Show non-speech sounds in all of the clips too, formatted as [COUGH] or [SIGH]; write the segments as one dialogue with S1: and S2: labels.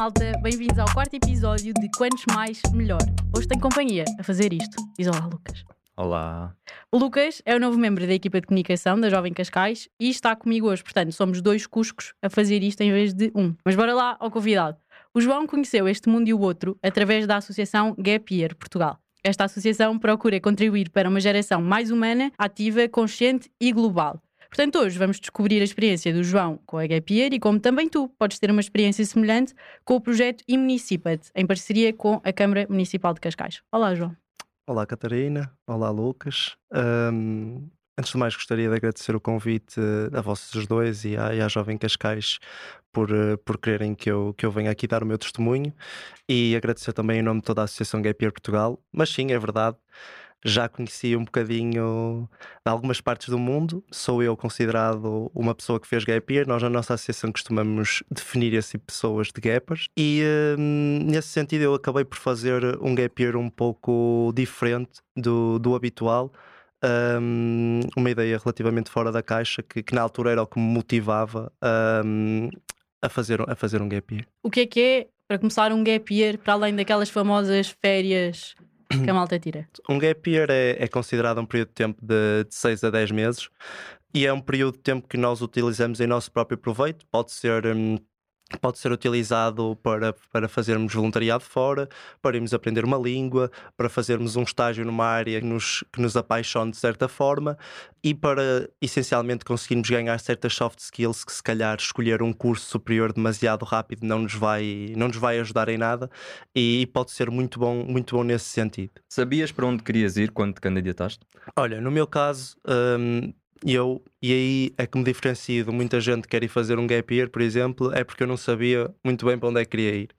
S1: malta, bem-vindos ao quarto episódio de Quantos Mais Melhor. Hoje tenho companhia a fazer isto. Diz olá, Lucas.
S2: Olá.
S1: O Lucas é o novo membro da equipa de comunicação da Jovem Cascais e está comigo hoje. Portanto, somos dois cuscos a fazer isto em vez de um. Mas bora lá ao convidado. O João conheceu este mundo e o outro através da associação Gap Year Portugal. Esta associação procura contribuir para uma geração mais humana, ativa, consciente e global. Portanto, hoje vamos descobrir a experiência do João com a Gap e como também tu podes ter uma experiência semelhante com o projeto Imunicipat, em parceria com a Câmara Municipal de Cascais. Olá, João.
S3: Olá, Catarina. Olá, Lucas. Um, antes de mais, gostaria de agradecer o convite a vocês dois e à, e à Jovem Cascais por, eh, por quererem que eu, que eu venha aqui dar o meu testemunho e agradecer também em nome de toda a Associação Gap Portugal. Mas sim, é verdade, já conheci um bocadinho de algumas partes do mundo. Sou eu considerado uma pessoa que fez gap year. Nós, na nossa associação, costumamos definir de pessoas de gappers. E hum, nesse sentido, eu acabei por fazer um gap year um pouco diferente do, do habitual. Um, uma ideia relativamente fora da caixa que, que, na altura era o que me motivava um, a, fazer, a fazer um gap year.
S1: O que é que é, para começar, um gap year, para além daquelas famosas férias que a malta tira?
S3: Um gap year é, é considerado um período de tempo de, de 6 a 10 meses e é um período de tempo que nós utilizamos em nosso próprio proveito. Pode ser. Hum, pode ser utilizado para, para fazermos voluntariado fora, para irmos aprender uma língua, para fazermos um estágio numa área que nos, que nos apaixone de certa forma e para essencialmente conseguirmos ganhar certas soft skills que se calhar escolher um curso superior demasiado rápido não nos vai, não nos vai ajudar em nada e pode ser muito bom, muito bom nesse sentido.
S2: Sabias para onde querias ir quando te candidataste?
S3: Olha, no meu caso, hum, e eu, e aí é que me diferencio de muita gente que quer ir fazer um gap year, por exemplo, é porque eu não sabia muito bem para onde é que queria ir.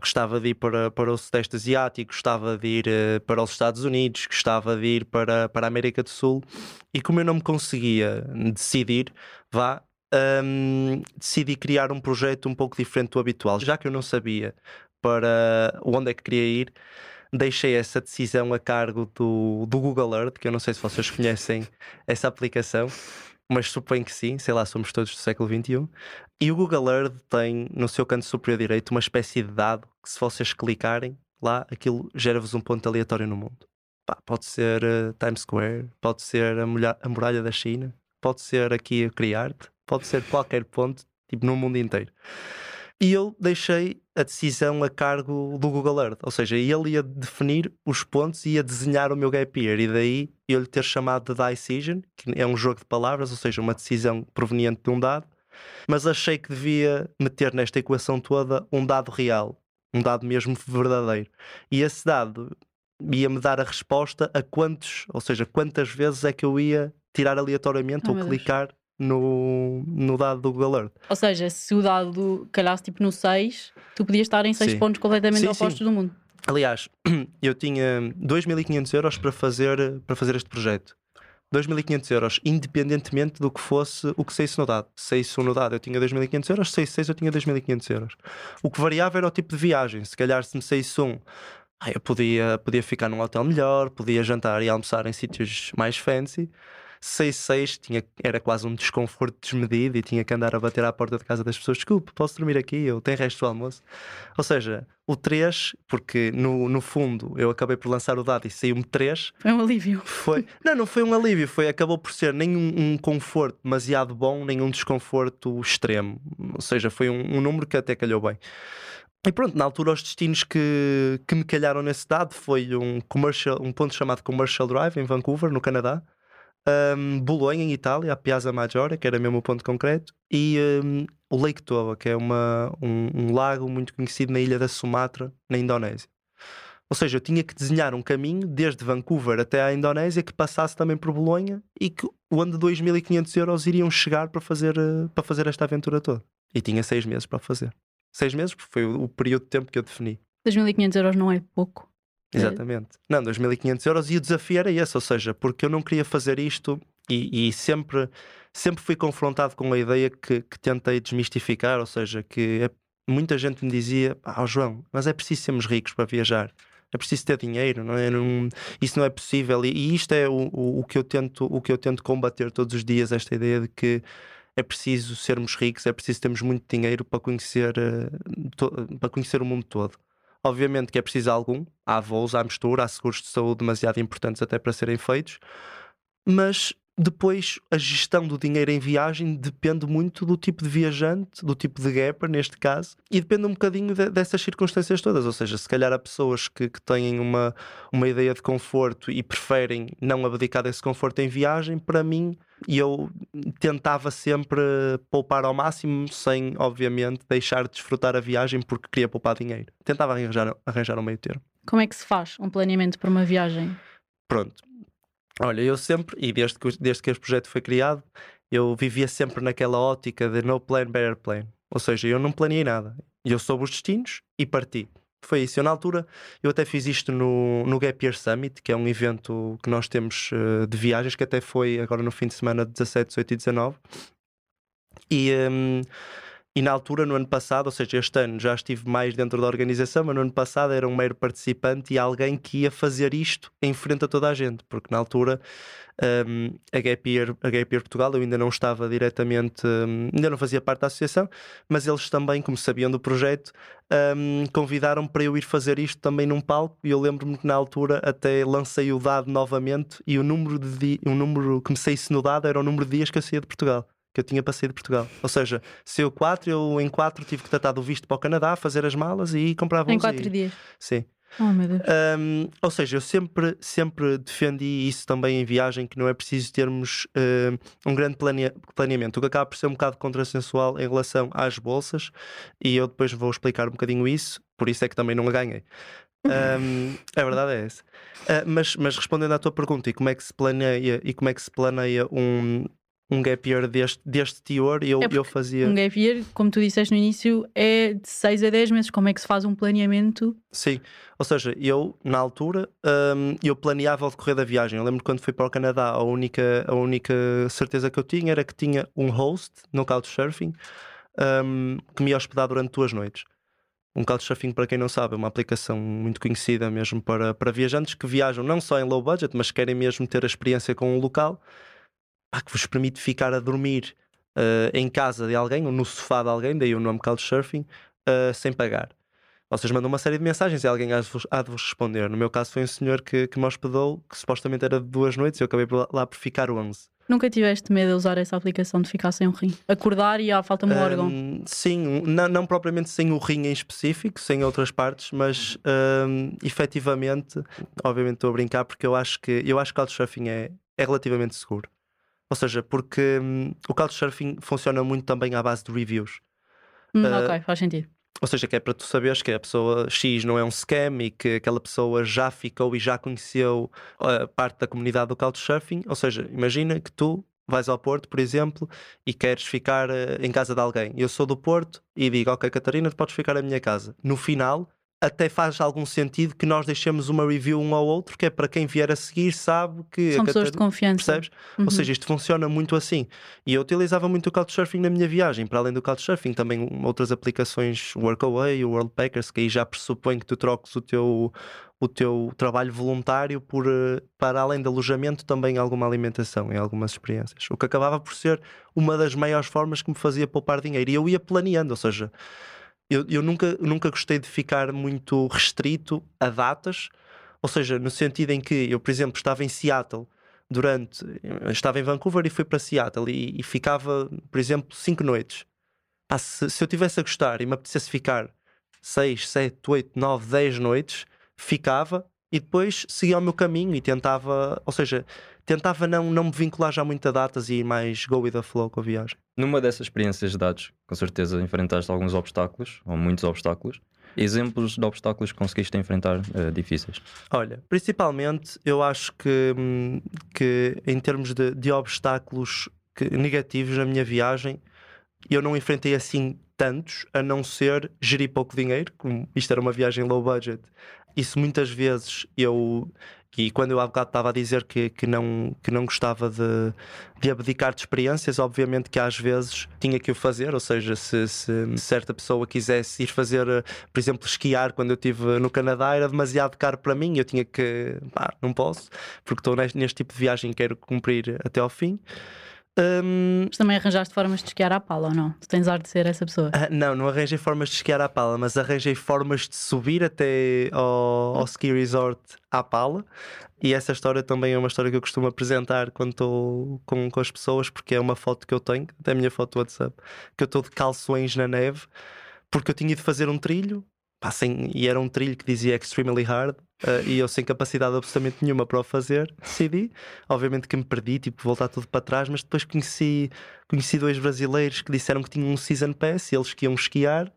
S3: Gostava de ir para, para o Sudeste Asiático, gostava de ir uh, para os Estados Unidos, gostava de ir para, para a América do Sul, e como eu não me conseguia decidir, vá, um, decidi criar um projeto um pouco diferente do habitual, já que eu não sabia para onde é que queria ir deixei essa decisão a cargo do, do Google Earth, que eu não sei se vocês conhecem essa aplicação, mas suponho que sim, sei lá, somos todos do século XXI. E o Google Earth tem no seu canto superior direito uma espécie de dado que, se vocês clicarem lá, aquilo gera-vos um ponto aleatório no mundo. Pá, pode ser uh, Times Square, pode ser a, a muralha da China, pode ser aqui a Criarte, pode ser qualquer ponto, tipo no mundo inteiro. E eu deixei a decisão a cargo do Google Earth, ou seja, ele ia definir os pontos e ia desenhar o meu gap year, e daí eu lhe ter chamado de Decision, que é um jogo de palavras, ou seja, uma decisão proveniente de um dado, mas achei que devia meter nesta equação toda um dado real, um dado mesmo verdadeiro. E esse dado ia-me dar a resposta a quantos, ou seja, quantas vezes é que eu ia tirar aleatoriamente oh, ou clicar no, no dado do Google Earth.
S1: Ou seja, se o dado calhasse tipo no 6, tu podias estar em 6 pontos completamente sim, opostos sim. do mundo.
S3: Aliás, [CLEARS THROAT] eu tinha 2.500 euros para fazer, para fazer este projeto. 2.500 euros, independentemente do que fosse o que saísse no dado. Se saísse no dado eu tinha 2.500 euros, se saísse 6 eu tinha 2.500 euros. O que variava era o tipo de viagem. Se calhar se me saísse um, eu podia, podia ficar num hotel melhor, podia jantar e almoçar em sítios mais fancy. 6-6 tinha, era quase um desconforto desmedido e tinha que andar a bater à porta de casa das pessoas. Desculpe, posso dormir aqui? Eu tenho resto do almoço. Ou seja, o 3, porque no, no fundo eu acabei por lançar o dado e saiu-me 3.
S1: Foi um alívio.
S3: Foi, não, não foi um alívio, foi, acabou por ser nem um, um conforto demasiado bom, nem um desconforto extremo. Ou seja, foi um, um número que até calhou bem. E pronto, na altura os destinos que, que me calharam nesse dado foi um, commercial, um ponto chamado Commercial Drive em Vancouver, no Canadá um, Bolonha, em Itália, a Piazza Maggiore, que era mesmo o ponto concreto, e um, o Lake Toba, que é uma, um, um, lago muito conhecido na ilha da Sumatra, na Indonésia. Ou seja, eu tinha que desenhar um caminho desde Vancouver até a Indonésia que passasse também por Bolonha e que onde 2.500 euros iriam chegar para fazer, uh, para fazer esta aventura toda. E tinha seis meses para fazer. Seis meses, porque foi o, o período de tempo que eu defini.
S1: 2.500 euros não é pouco.
S3: Exatamente. Não, 2.500 euros e o desafio era esse, ou seja, porque eu não queria fazer isto e, e sempre, sempre fui confrontado com a ideia que, que tentei desmistificar, ou seja, que é, muita gente me dizia, ah oh, João, mas é preciso sermos ricos para viajar. É preciso ter dinheiro, não é? Não, isso não é possível. E, e isto é o, o, o, que eu tento, o que eu tento combater todos os dias, esta ideia de que é preciso sermos ricos, é preciso termos muito dinheiro para conhecer, uh, para conhecer o mundo todo. Obviamente que é preciso algum, há voos, há mistura, há seguros de saúde demasiado importantes até para serem feitos, mas depois, a gestão do dinheiro em viagem depende muito do tipo de viajante, do tipo de gapper, neste caso, e depende um bocadinho de, dessas circunstâncias todas. Ou seja, se calhar há pessoas que, que têm uma, uma ideia de conforto e preferem não abdicar desse conforto em viagem, para mim, eu tentava sempre poupar ao máximo, sem, obviamente, deixar de desfrutar a viagem porque queria poupar dinheiro. Tentava arranjar, arranjar um meio termo.
S1: Como é que se faz um planeamento para uma viagem?
S3: Pronto, Olha, eu sempre, e desde que, desde que este projeto foi criado, eu vivia sempre naquela ótica de no plan, better plan. Ou seja, eu não planeei nada. Eu soube os destinos e parti. Foi isso. Eu, na altura, eu até fiz isto no, no Gap Year Summit, que é um evento que nós temos uh, de viagens, que até foi agora no fim de semana 17, 18 e 19. E. Um, e na altura, no ano passado, ou seja, este ano já estive mais dentro da organização, mas no ano passado era um mero participante e alguém que ia fazer isto em frente a toda a gente, porque na altura um, a, Gap Year, a Gap Year Portugal eu ainda não estava diretamente, um, ainda não fazia parte da associação, mas eles também, como sabiam do projeto, um, convidaram para eu ir fazer isto também num palco e eu lembro-me que na altura até lancei o dado novamente e o número, de, o número que me saísse no dado era o número de dias que eu saía de Portugal que eu tinha para sair de Portugal. Ou seja, se eu quatro, eu em quatro tive que tratar do visto para o Canadá, fazer as malas e comprar voos.
S1: Em quatro
S3: e...
S1: dias?
S3: Sim.
S1: Oh, meu Deus.
S3: Um, ou seja, eu sempre, sempre defendi isso também em viagem, que não é preciso termos uh, um grande planeamento, o que acaba por ser um bocado contrassensual em relação às bolsas, e eu depois vou explicar um bocadinho isso, por isso é que também não a ganhei. Um, a verdade é essa. Uh, mas, mas respondendo à tua pergunta, e como é que se planeia e como é que se planeia um, um gap year deste, deste teor eu, é eu fazia.
S1: Um gap year, como tu disseste no início, é de 6 a 10 meses. Como é que se faz um planeamento?
S3: Sim, ou seja, eu na altura um, eu planeava o decorrer da viagem. Eu lembro quando fui para o Canadá, a única, a única certeza que eu tinha era que tinha um host no Couchsurfing um, que me ia hospedar durante duas noites. Um Couchsurfing, para quem não sabe, é uma aplicação muito conhecida mesmo para, para viajantes que viajam não só em low budget, mas querem mesmo ter a experiência com um local ah, que vos permite ficar a dormir uh, em casa de alguém ou no sofá de alguém, daí o nome Couchsurfing, uh, sem pagar. Vocês mandam uma série de mensagens e alguém há de vos, há de vos responder. No meu caso foi um senhor que, que me hospedou, que supostamente era de duas noites, e eu acabei por, lá por ficar 11.
S1: Nunca tiveste medo de usar essa aplicação de ficar sem um rim? Acordar e ah, falta-me um, um órgão?
S3: Sim, não, não, propriamente sem o rim em específico, sem outras partes, mas um, efetivamente, obviamente estou a brincar porque eu acho que eu acho que o Couchsurfing é, é relativamente seguro. Ou seja, porque hum, o Couchsurfing funciona muito também à base de reviews.
S1: Hum, uh, ok, faz sentido.
S3: Ou seja, que é para tu saberes que a pessoa X não é um scam e que aquela pessoa já ficou e já conheceu a parte da comunidade do Couchsurfing. Ou seja, imagina que tu vais ao Porto, por exemplo, e queres ficar uh, em casa de alguém. Eu sou do Porto e digo, ok, Catarina, tu podes ficar na minha casa. No final, até faz algum sentido que nós deixemos uma review um ao outro, que é para quem vier a seguir sabe que.
S1: São pessoas de confiança.
S3: Percebes? Uhum. Ou seja, isto funciona muito assim. E eu utilizava muito o Couchsurfing na minha viagem. Para além do Couchsurfing, também outras aplicações, Workaway, o Worldpackers, que aí já pressupõe que tu troques o teu, o teu trabalho voluntário por, eh, para além de alojamento, também alguma alimentação em algumas experiências. O que acabava por ser uma das maiores formas que me fazia poupar dinheiro. E eu ia planeando, ou seja eu, eu nunca, nunca gostei de ficar muito restrito a datas, ou seja, no sentido em que eu, por exemplo, estava em Seattle durante. Estava em Vancouver e fui para Seattle e, e ficava, por exemplo, cinco noites. Ah, se, se, eu tivesse a gostar e me apetecesse ficar 6, 7, 8, 9, 10 noites, ficava e depois seguia o meu caminho e tentava, ou seja, tentava não, não me vincular já muito a datas e ir mais go with the flow com a viagem.
S2: Numa dessas experiências de dados, com certeza enfrentaste alguns obstáculos, ou muitos obstáculos. Exemplos de obstáculos que conseguiste enfrentar uh, difíceis?
S3: Olha, principalmente eu acho que, hum, que em termos de, de obstáculos que, negativos na minha viagem, eu não enfrentei assim tantos, a não ser gerir pouco dinheiro, como isto era uma viagem low budget. Isso muitas vezes eu, e quando eu há bocado estava a dizer que, que, não, que não gostava de, de abdicar de experiências, obviamente que às vezes tinha que o fazer, ou seja, se, se certa pessoa quisesse ir fazer, por exemplo, esquiar quando eu estive no Canadá, era demasiado caro para mim, eu tinha que, pá, não posso, porque estou neste, neste tipo de viagem e quero cumprir até ao fim. Hum,
S1: Mas também arranjaste formas de esquiar à pala, ou não? Tu tens ar de ser essa pessoa.
S3: ah, não, não arranjei formas de esquiar à pala, mas arranjei formas de subir até ao, ao ski resort à pala. E essa história também é uma história que eu costumo apresentar quando estou com, com as pessoas, porque é uma foto que eu tenho, até a minha foto do WhatsApp, que eu estou de calções na neve, porque eu tinha ido fazer um trilho, pá, sem- e era um trilho que dizia extremely hard, ah, e eu sem capacidade absolutamente nenhuma para o fazer, decidi. Obviamente que me perdi, tipo, voltar tudo para trás, mas depois conheci, conheci dois brasileiros que disseram que tinham um season pass e eles que iam esquiar.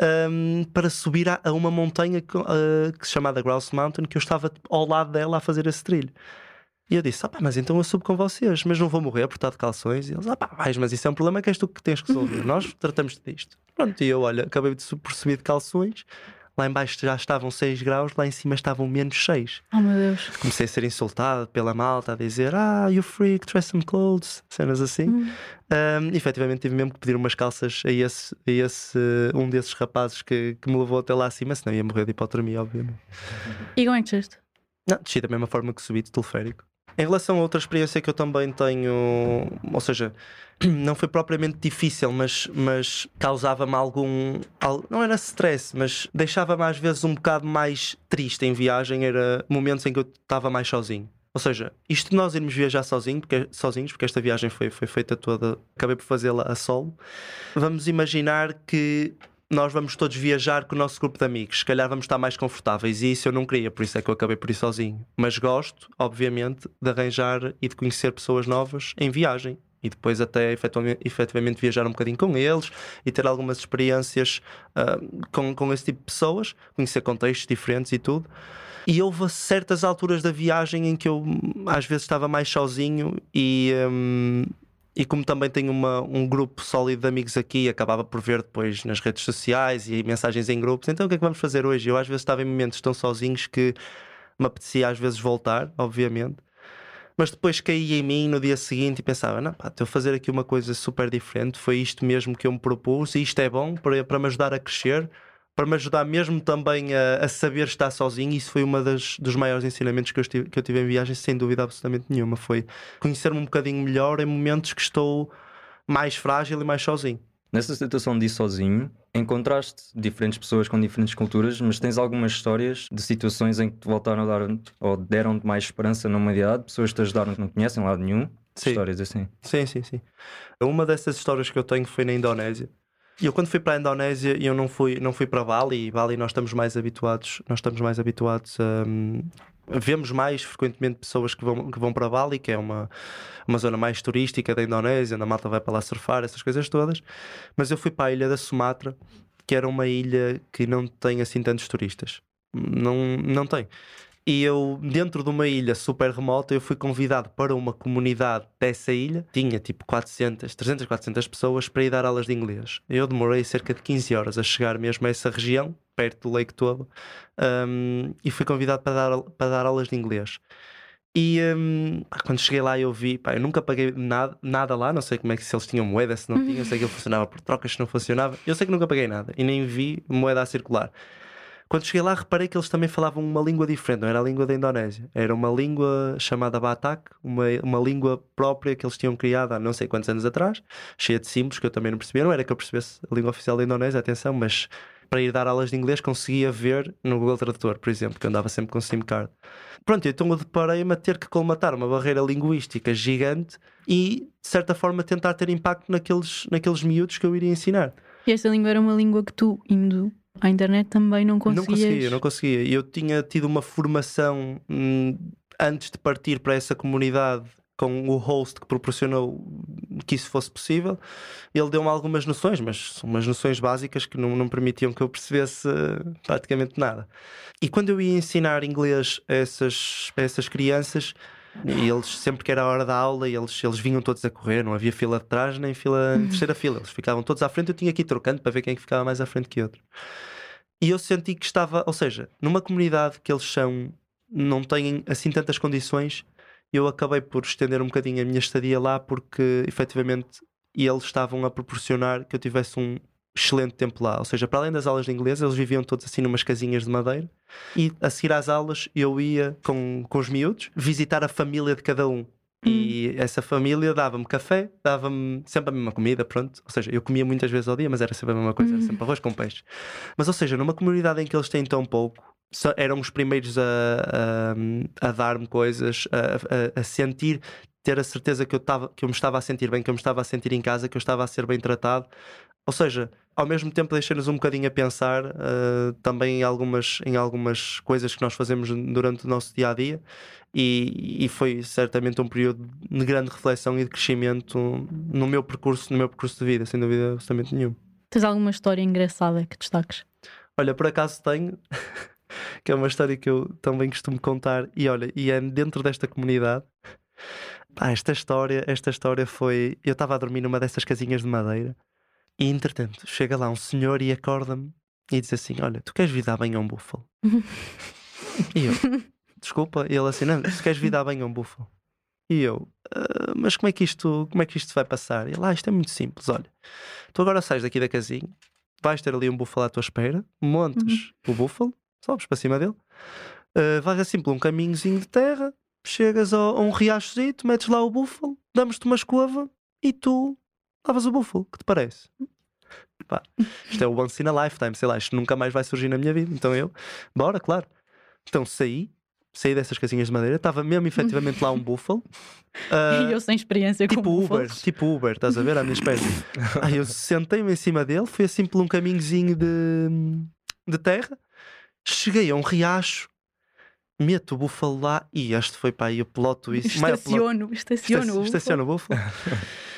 S3: ahm, para subir a, a uma montanha que, ah, que se chamada Grouse Mountain, que eu estava ao lado dela a fazer esse trilho. E eu disse: ah, pá, mas então eu subo com vocês, mas não vou morrer por estar de calções. E eles: ah, pá, vais, mas isso é um problema que és tu que tens que resolver. [LAUGHS] Nós tratamos disto. Pronto, e eu, olha, acabei de subir de calções. Lá em baixo já estavam 6 graus, lá em cima estavam menos 6.
S1: Oh meu Deus.
S3: Comecei a ser insultado pela malta, a dizer: Ah, you freak, try some clothes, cenas assim.
S1: Hum.
S3: Um, efetivamente tive mesmo que pedir umas calças a esse, a esse um desses rapazes que, que me levou até lá acima, senão ia morrer de hipotermia, obviamente.
S1: E como é que desceste?
S3: Não, desci da mesma forma que subi de teleférico. Em relação a outra experiência que eu também tenho, ou seja, [CLEARS THROAT] não foi propriamente difícil, mas, mas causava-me algum. al- Não era stress, mas deixava-me às vezes um bocado mais triste em viagem. Era momentos em que eu estava mais sozinho. Ou seja, isto de nós irmos viajar sozinho, porque, sozinhos, porque esta viagem foi, foi feita toda, acabei por fazê-la a solo. Vamos imaginar que nós vamos todos viajar com o nosso grupo de amigos. Se calhar vamos estar mais confortáveis e isso eu não queria, por isso é que eu acabei por ir sozinho. Mas gosto, obviamente, de arranjar e de conhecer pessoas novas em viagem. E depois até efetivamente viajar um bocadinho com eles e ter algumas experiências ah, com, com esse tipo de pessoas, conhecer contextos diferentes e tudo. E houve certas alturas da viagem em que eu às vezes estava mais sozinho e, hum, e como também tenho uma- um grupo sólido de amigos aqui, acabava por ver depois nas redes sociais e mensagens em grupos. Então o que é que vamos fazer hoje? Eu às vezes estava em momentos tão sozinhos que me apetecia às vezes voltar, obviamente. Mas depois caía em mim no dia seguinte e pensava: não, pá, estou a fazer aqui uma coisa super diferente. Foi isto mesmo que eu me propus e isto é bom para, para me ajudar a crescer, para me ajudar mesmo também a, a saber estar sozinho. Isso foi das dos maiores ensinamentos que eu, tive, que eu tive em viagem, sem dúvida absolutamente nenhuma. Foi conhecer-me um bocadinho melhor em momentos que estou mais frágil e mais sozinho.
S2: Nessa situação de ir sozinho, encontraste diferentes pessoas com diferentes culturas, mas tens algumas histórias de situações em que te voltaram a dar ou deram-te mais esperança na humanidade, pessoas que te ajudaram que não conhecem lado nenhum,
S3: Sim.
S2: histórias assim.
S3: Sim, sim, sim. Uma dessas histórias que eu tenho foi na Indonésia. E eu quando fui para a Indonésia, eu não fui, não fui para Bali, e Bali nós estamos mais habituados, nós estamos mais habituados a hum, vemos mais frequentemente pessoas que vão, que vão para Bali, que é uma, uma zona mais turística da Indonésia, onde a malta vai para lá surfar, essas coisas todas. Mas eu fui para a ilha da Sumatra, que era uma ilha que não tem assim tantos turistas. Não, não tem. E eu, dentro de uma ilha super remota, eu fui convidado para uma comunidade dessa ilha. Tinha tipo 400, 300, 400 pessoas para ir dar aulas de inglês. Eu demorei cerca de 15 horas a chegar mesmo a essa região, perto do lake todo, um, e fui convidado para dar, para dar aulas de inglês. E um, quando cheguei lá eu vi, pá, eu nunca paguei nada, nada lá, não sei como é que se eles tinham moeda, se não tinham, sei que ele funcionava por trocas, se não funcionava. Eu sei que nunca paguei nada e nem vi moeda a circular. Quando cheguei lá, reparei que eles também falavam uma língua diferente, não era a língua da Indonésia, era uma língua chamada Batak, uma, uma língua própria que eles tinham criado há não sei quantos anos atrás, cheia de símbolos que eu também não percebia. Não era que eu percebesse a língua oficial da Indonésia, atenção, mas para ir dar aulas de inglês conseguia ver no Google Tradutor, por exemplo, que eu andava sempre com SIM card. Pronto, então eu deparei-me a ter que colmatar uma barreira linguística gigante e, de certa forma, tentar ter impacto naqueles, naqueles miúdos que eu iria ensinar.
S1: E esta língua era uma língua que tu, indo à internet, também não conseguias.
S3: Não conseguia, não conseguia. Eu tinha tido uma formação hum, antes de partir para essa comunidade com o host que proporcionou que isso fosse possível. Ele deu-me algumas noções, mas são umas noções básicas que não, não permitiam que eu percebesse eh, praticamente nada. E quando eu ia ensinar inglês a essas, a essas crianças, e eles sempre que era a hora da aula, eles, eles vinham todos a correr, não havia fila de trás nem fila terceira fila, eles ficavam todos à frente, eu tinha que ir trocando para ver quem é ficava mais à frente que outro. E eu senti que estava, ou seja, numa comunidade que eles são, não têm assim tantas condições, eu acabei por estender um bocadinho a minha estadia lá porque efetivamente eles estavam a proporcionar que eu tivesse um excelente tempo lá. Ou seja, para além das aulas de inglês, eles viviam todos assim numas casinhas de madeira e a seguir às aulas eu ia com, com os miúdos visitar a família de cada um. E essa família dava-me café, dava-me sempre a mesma comida, pronto. Ou seja, eu comia muitas vezes ao dia, mas era sempre a mesma coisa, era
S1: Uhum.
S3: sempre arroz com peixe. Mas, ou seja, numa comunidade em que eles têm tão pouco, eram os primeiros a, a, a dar-me coisas, a, a- a sentir, ter a certeza que eu, tava, que eu me estava a sentir bem, que eu me estava a sentir em casa, que eu estava a ser bem tratado. Ou seja, ao mesmo tempo deixa-nos um bocadinho a pensar ah, também em algumas, em algumas coisas que nós fazemos durante o nosso dia a dia. E, e foi certamente um período de grande reflexão e de crescimento no meu percurso, no meu percurso de vida, sem dúvida absolutamente nenhuma.
S1: Tens alguma história engraçada que destaques?
S3: Olha, por acaso tenho, [LAUGHS] que é uma história que eu também costumo contar, e olha, e é dentro desta comunidade. Pá, esta história, esta história foi. Eu estava a dormir numa dessas casinhas de madeira, e entretanto chega lá um senhor e acorda-me e diz assim: Olha, tu queres vir dar bem a um búfalo? e eu, [LAUGHS] desculpa, e ele assim: Não, tu queres vir dar bem a um búfalo? E eu, "Ah, mas como é que isto, como é que isto vai passar? E ele, ah, isto é muito simples, olha, tu agora sais daqui da casinha, vais ter ali um búfalo à tua espera, montes o búfalo, sobes para cima dele, uh, vais assim por um caminhozinho de terra, chegas ao- a um riachozito, metes lá o búfalo, damos-te uma escova e tu lavas o búfalo, que te parece? Pá, isto é o once in a lifetime, sei lá, isto nunca mais vai surgir na minha vida. Então eu, bora, claro. Então saí, saí dessas casinhas de madeira, estava mesmo efetivamente lá um búfalo. [LAUGHS] ah,
S1: E eu sem experiência
S3: Tipo
S1: com
S3: Uber,
S1: búfalos.
S3: tipo Uber, estás a ver? À minha espera. [LAUGHS] Aí eu sentei-me em cima dele, fui assim por um caminhozinho de, de terra, cheguei a um riacho, meto o búfalo lá e este foi para aí o plot twist. plot-
S1: Estaciono, estaciono.
S3: Esta- Estaciona o búfalo. [LAUGHS]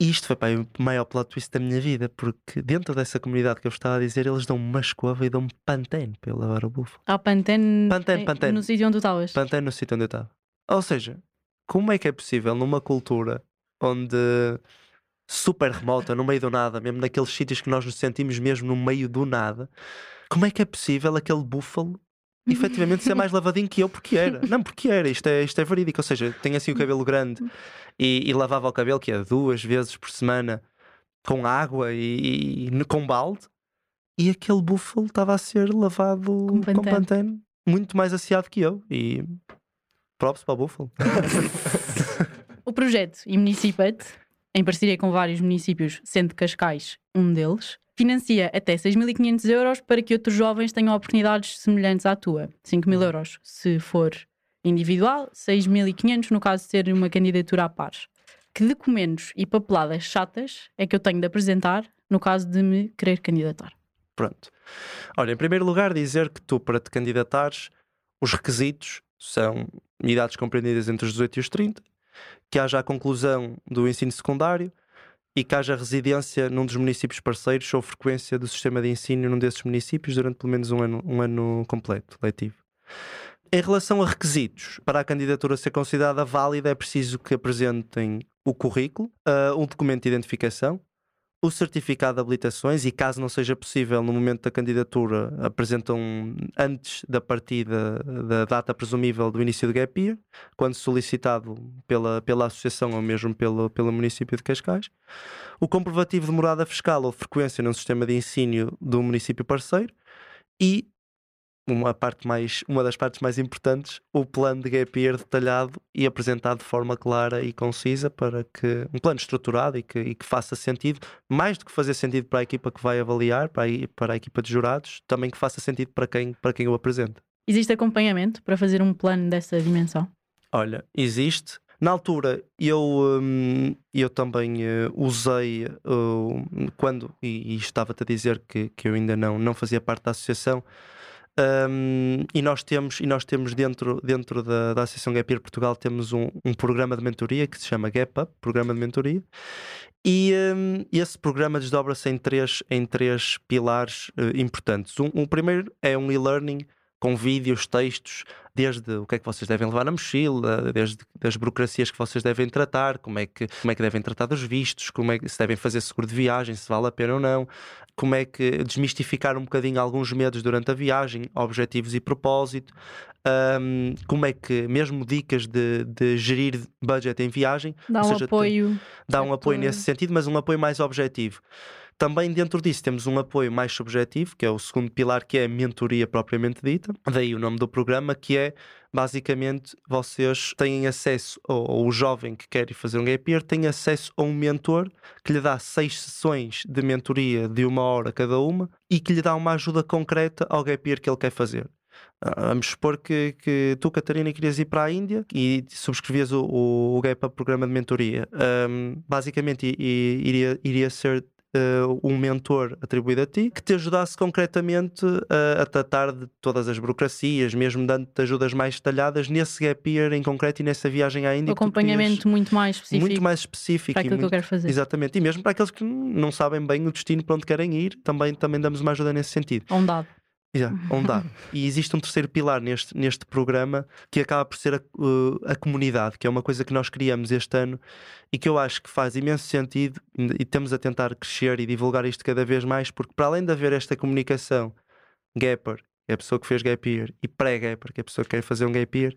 S3: E isto foi para o maior plot twist da minha vida, porque dentro dessa comunidade que eu estava a dizer, eles dão-me uma escova e dão-me pantene para eu lavar o búfalo.
S1: Ah, Pantene,
S3: Pantene, Pantene.
S1: no sítio onde tu estavas.
S3: Pantene no sítio onde eu estava. Ou seja, como é que é possível numa cultura onde super remota, no meio do nada, mesmo naqueles sítios que nós nos sentimos mesmo no meio do nada, como é que é possível aquele búfalo efetivamente ser mais lavadinho que eu porque era? Não, porque era, isto é, isto é verídico. Ou seja, tenho assim o cabelo grande e, e lavava o cabelo que é duas vezes por semana com água e, e com balde. E aquele búfalo estava a ser lavado
S1: Com
S3: com
S1: Pantene.
S3: pantene, muito mais aciado que eu. E props para o búfalo.
S1: O projeto Imunicipate, em parceria com vários municípios, sendo Cascais um deles, financia até 6.500 euros para que outros jovens tenham oportunidades semelhantes à tua. 5.000 euros se for individual, 6.500 no caso de ser uma candidatura à pares. Que documentos e papeladas chatas é que eu tenho de apresentar no caso de me querer candidatar?
S3: Pronto. Olha, em primeiro lugar, dizer que tu, para te candidatares, os requisitos são idades compreendidas entre os 18 e os 30, que haja a conclusão do ensino secundário e que haja residência num dos municípios parceiros ou frequência do sistema de ensino num desses municípios durante pelo menos um ano, um ano completo, letivo. Em relação a requisitos, para a candidatura ser considerada válida, é preciso que apresentem o currículo, ah, um documento de identificação, o certificado de habilitações e, caso não seja possível no momento da candidatura, apresentam antes da partida da data presumível do início do gap year, quando solicitado pela, pela associação ou mesmo pelo, pelo município de Cascais. O comprovativo de morada fiscal ou frequência no sistema de ensino do município parceiro e uma, parte mais, uma das partes mais importantes, o plano de gap year detalhado e apresentado de forma clara e concisa para que um plano estruturado e que, e que faça sentido, mais do que fazer sentido para a equipa que vai avaliar, para a, para a equipa de jurados, também que faça sentido para quem, para quem o apresenta.
S1: Existe acompanhamento para fazer um plano dessa dimensão?
S3: Olha, existe. Na altura, eu, hum, eu também eh, usei, uh, quando, e, e estava-te a dizer que, que eu ainda não, não fazia parte da associação, hum, e nós temos, e nós temos dentro, dentro da, da Associação Gap Year Portugal, temos um, um programa de mentoria que se chama Gap Up, Programa de Mentoria, e hum, esse programa desdobra-se em três, em três pilares eh, importantes. Um, o primeiro é um e-learning com vídeos, textos, desde o que é que vocês devem levar na mochila, desde as burocracias que vocês devem tratar, como é que, como é que devem tratar dos vistos, como é que se devem fazer seguro de viagem, se vale a pena ou não, como é que desmistificar um bocadinho alguns medos durante a viagem, objetivos e propósito, hum, como é que, mesmo dicas de, de gerir budget em viagem,
S1: Dá um
S3: seja,
S1: apoio.
S3: dá um apoio nesse sentido, mas um apoio mais objetivo. Também dentro disso temos um apoio mais subjetivo, que é o segundo pilar, que é a mentoria propriamente dita. Daí o nome do programa, que é basicamente vocês têm acesso, ou, ou o jovem que quer ir fazer um gap year tem acesso a um mentor que lhe dá seis sessões de mentoria de uma hora cada uma e que lhe dá uma ajuda concreta ao gap year que ele quer fazer. Ah, vamos supor que, que tu, Catarina, querias ir para a Índia e subscrevias o, o, o GAP programa de mentoria. Um, basicamente, iria, iria ser uh, um mentor atribuído a ti que te ajudasse concretamente a, a tratar de todas as burocracias, mesmo dando-te ajudas mais detalhadas nesse gap year em concreto e nessa viagem à Índia.
S1: O acompanhamento muito mais específico.
S3: Muito mais específico.
S1: Para aquilo
S3: muito,
S1: que eu quero fazer.
S3: Exatamente. E mesmo para aqueles que não sabem bem o destino para onde querem ir, também, também damos uma ajuda nesse sentido.
S1: Um dado.
S3: Yeah, um dado. e existe um terceiro pilar neste, neste programa que acaba por ser a, uh, a comunidade, que é uma coisa que nós criamos este ano e que eu acho que faz imenso sentido e estamos a tentar crescer e divulgar isto cada vez mais, porque para além de haver esta comunicação Gapper, que é a pessoa que fez Gap Year, e pré-Gapper, que é a pessoa que quer fazer um Gap Year,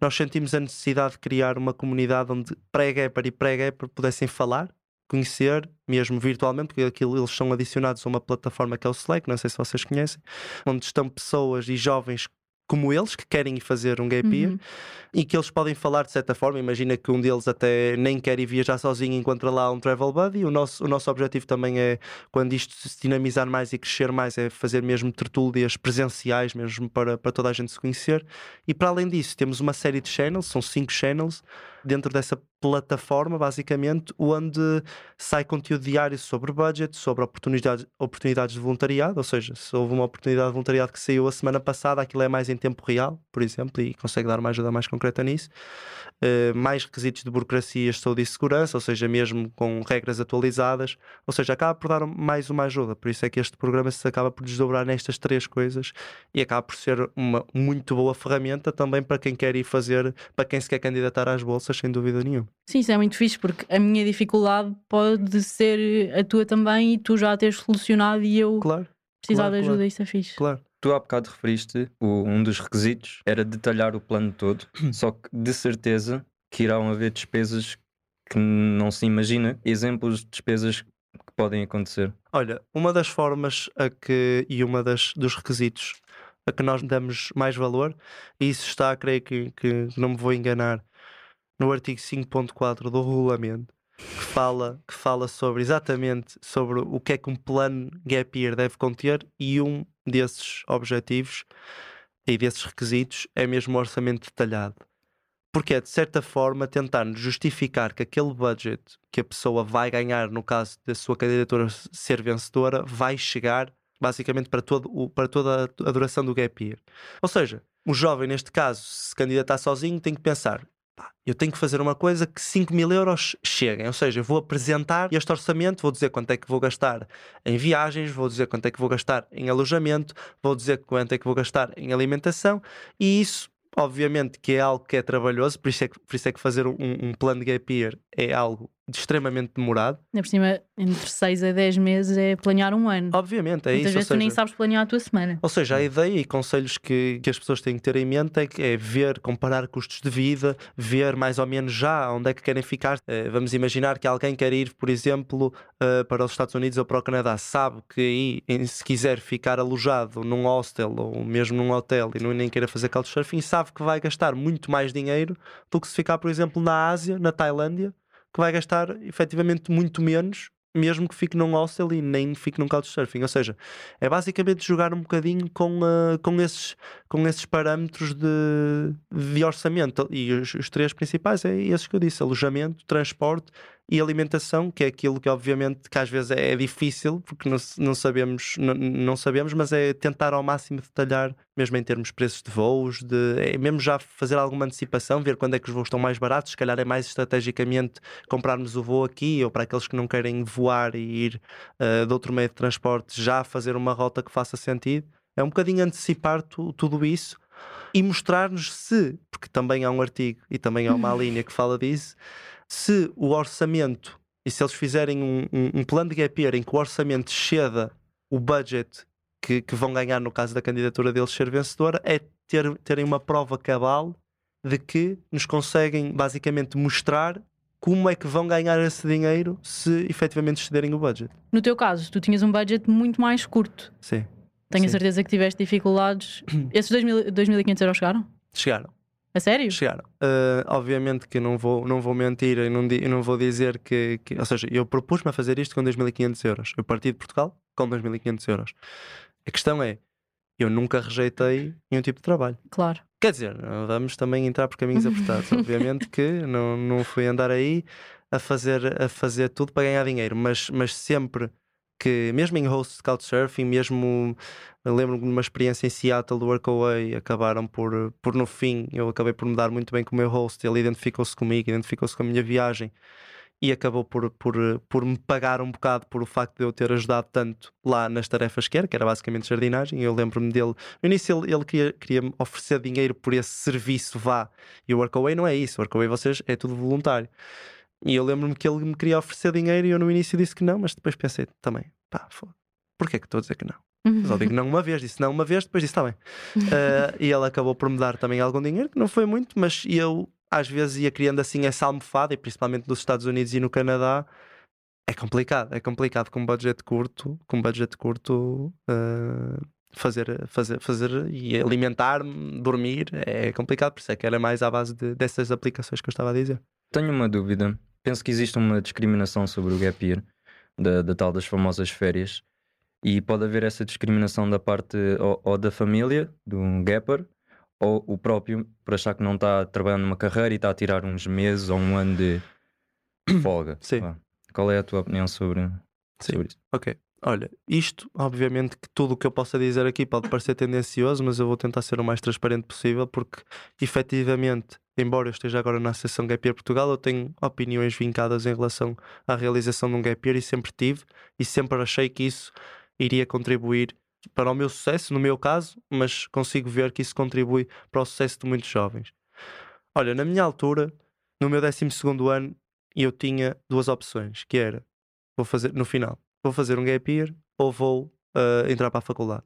S3: nós sentimos a necessidade de criar uma comunidade onde pré-Gapper e pré-Gapper pudessem falar conhecer, mesmo virtualmente, porque aquilo eles são adicionados a uma plataforma que é o Slack, não sei se vocês conhecem, onde estão pessoas e jovens como eles que querem fazer um gap year uhum. e que eles podem falar de certa forma. Imagina que um deles até nem quer ir viajar sozinho e encontra lá um travel buddy. O nosso, o nosso objetivo também é, quando isto se dinamizar mais e crescer mais, é fazer mesmo tertúlias presenciais, mesmo para, para toda a gente se conhecer. E para além disso, temos uma série de channels, são cinco channels dentro dessa plataforma, basicamente, onde sai conteúdo diário sobre budget, sobre oportunidades, oportunidades de voluntariado, ou seja, se houve uma oportunidade de voluntariado que saiu a semana passada, aquilo é mais em tempo real, por exemplo, e consegue dar uma ajuda mais concreta nisso. Uh, mais requisitos de burocracia, saúde e segurança, ou seja, mesmo com regras atualizadas, ou seja, acaba por dar mais uma ajuda. Por isso é que este programa se acaba por desdobrar nestas três coisas e acaba por ser uma muito boa ferramenta também para quem quer ir fazer, para quem se quer candidatar às bolsas, sem dúvida nenhuma.
S1: Sim, isso é muito fixe, porque a minha dificuldade pode ser a tua também e tu já a teres solucionado e eu
S3: claro,
S1: precisar
S3: claro,
S1: de ajuda,
S3: claro.
S1: isso é fixe.
S3: Claro
S2: tu há bocado referiste, o, um dos requisitos era detalhar o plano todo, [CLEARS THROAT] só que de certeza que irão haver despesas que não se imagina, exemplos de despesas que podem acontecer.
S3: Olha, uma das formas a que e uma das dos requisitos a que nós damos mais valor, e isso está, creio que, que não me vou enganar, no artigo 5.4 do regulamento, que fala, que fala sobre exatamente sobre o que é que um plano gap year deve conter e um desses objetivos e desses requisitos é mesmo o orçamento detalhado. Porque é de certa forma tentar justificar que aquele budget que a pessoa vai ganhar no caso da sua candidatura ser vencedora vai chegar basicamente para, todo o, para toda a duração do gap year. Ou seja, o jovem, neste caso, se candidatar sozinho, tem que pensar: eu tenho que fazer uma coisa que 5 mil euros cheguem. Ou seja, eu vou apresentar este orçamento, vou dizer quanto é que vou gastar em viagens, vou dizer quanto é que vou gastar em alojamento, vou dizer quanto é que vou gastar em alimentação, e isso, obviamente, que é algo que é trabalhoso, por isso é que, por isso é que fazer um, um plano de gap year é algo extremamente demorado.
S1: Ainda por cima, entre 6 a 10 meses é planear um ano.
S3: Obviamente, é
S1: Muitas
S3: isso.
S1: vezes tu nem sabes planear a tua semana.
S3: Ou seja, a ideia e conselhos que, que as pessoas têm que ter em mente é, é ver, comparar custos de vida, ver mais ou menos já onde é que querem ficar. Uh, vamos imaginar que alguém quer ir, por exemplo, uh, para os Estados Unidos ou para o Canadá, sabe que aí, se quiser ficar alojado num hostel ou mesmo num hotel e não, nem queira fazer couchsurfing, sabe que vai gastar muito mais dinheiro do que se ficar, por exemplo, na Ásia, na Tailândia que vai gastar efetivamente muito menos, mesmo que fique num hostel e nem fique num couchsurfing. Ou seja, é basicamente jogar um bocadinho com, uh, com, esses, com esses parâmetros de, de orçamento. E os, os três principais é esses que eu disse: alojamento, transporte e alimentação, que é aquilo que obviamente que às vezes é, é difícil, porque não, não sabemos, não, não, sabemos, mas é tentar ao máximo detalhar, mesmo em termos de preços de voos, de, é mesmo já fazer alguma antecipação, ver quando é que os voos estão mais baratos, se calhar é mais estrategicamente comprarmos o voo aqui, ou para aqueles que não querem voar e ir uh, de outro meio de transporte, já fazer uma rota que faça sentido. É um bocadinho antecipar tu, tudo isso e mostrar-nos se, porque também há um artigo e também há uma linha que fala disso, se o orçamento e se eles fizerem um, um, um plano de gap year em que o orçamento ceda o budget que, que, vão ganhar no caso da candidatura deles ser vencedora, é ter, terem uma prova cabal de que nos conseguem basicamente mostrar como é que vão ganhar esse dinheiro se efetivamente excederem o budget.
S1: No teu caso, tu tinhas um budget muito mais curto.
S3: Sim.
S1: Tenho a
S3: Sim.
S1: certeza que tiveste dificuldades. [CLEARS THROAT] Esses 2.000 2.500 euros chegaram?
S3: Chegaram.
S1: A sério?
S3: Chegaram. Uh, obviamente que não vou, não vou mentir e não, não vou dizer que, que- Ou seja, eu propus-me a fazer isto com 2.500 euros. Eu parti de Portugal com 2.500 euros. A questão é, eu nunca rejeitei nenhum tipo de trabalho.
S1: Claro.
S3: Quer dizer, vamos também entrar por caminhos apertados. [LAUGHS] Obviamente que não, não fui andar aí a fazer, a fazer tudo para ganhar dinheiro, mas, mas sempre que, mesmo em host de Couchsurfing, mesmo lembro-me de uma experiência em Seattle do Workaway, acabaram por, por no fim, eu acabei por me dar muito bem com o meu host, ele identificou-se comigo, identificou-se com a minha viagem e acabou por, por, por me pagar um bocado por o facto de eu ter ajudado tanto lá nas tarefas que era, que era basicamente jardinagem. Eu lembro-me dele, no início ele, ele queria, queria me oferecer dinheiro por esse serviço, vá. E o Workaway não é isso, o Workaway vocês é tudo voluntário. E eu lembro-me que ele me queria oferecer dinheiro e eu no início disse que não, mas depois pensei também, pá, foda, porquê que estou a dizer que não? Só digo não uma vez, disse não uma vez, depois disse está bem. Uh, [LAUGHS] e ele acabou por me dar também algum dinheiro, que não foi muito, mas eu às vezes ia criando assim essa almofada, e principalmente nos Estados Unidos e no Canadá, é complicado, é complicado com um budget curto, com um budget curto uh, fazer, fazer, fazer e alimentar-me, dormir, é complicado, por isso é que era mais à base de- dessas aplicações que eu estava a dizer.
S2: Tenho uma dúvida. Penso que existe uma discriminação sobre o gap year, da, da tal das famosas férias, e pode haver essa discriminação da parte ou, ou da família, de um gapper, ou o próprio, por achar que não está trabalhando numa carreira e está a tirar uns meses ou um ano de [COUGHS] folga.
S3: Sim.
S2: Qual é a tua opinião sobre,
S3: Sim.
S2: sobre isso?
S3: Ok. Olha, isto, obviamente, que tudo o que eu possa dizer aqui pode parecer tendencioso, mas eu vou tentar ser o mais transparente possível, porque efetivamente, embora eu esteja agora na Associação Gap Year Portugal, eu tenho opiniões vincadas em relação à realização de um Gap Year e sempre tive, e sempre achei que isso iria contribuir para o meu sucesso, no meu caso, mas consigo ver que isso contribui para o sucesso de muitos jovens. Olha, na minha altura, no meu 12 ano, eu tinha duas opções, que era, vou fazer, no final, vou fazer um gap year ou vou ah, entrar para a faculdade.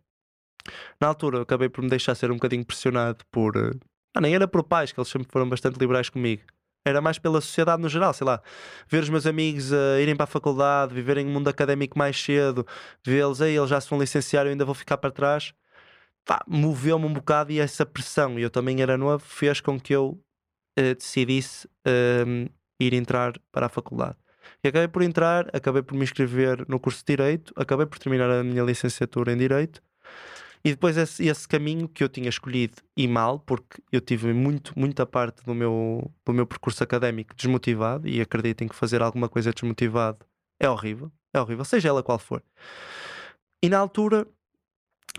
S3: Na altura, acabei por me deixar ser um bocadinho pressionado por. ah, ah, nem era por pais, que eles sempre foram bastante liberais comigo. Era mais pela sociedade no geral, sei lá. Ver os meus amigos a irem para a faculdade, viverem um mundo académico mais cedo, vê-los, aí eles já se vão licenciar, eu ainda vou ficar para trás. Pá, moveu-me um bocado e essa pressão, e eu também era novo, fez com que eu ah, decidisse ah, ir entrar para a faculdade. E acabei por entrar, acabei por me inscrever no curso de Direito, acabei por terminar a minha licenciatura em Direito. E depois esse, esse caminho que eu tinha escolhido e mal, porque eu tive muito, muita parte do meu, do meu percurso académico desmotivado e acreditem que fazer alguma coisa desmotivado é horrível, é horrível, seja ela qual for. E na altura,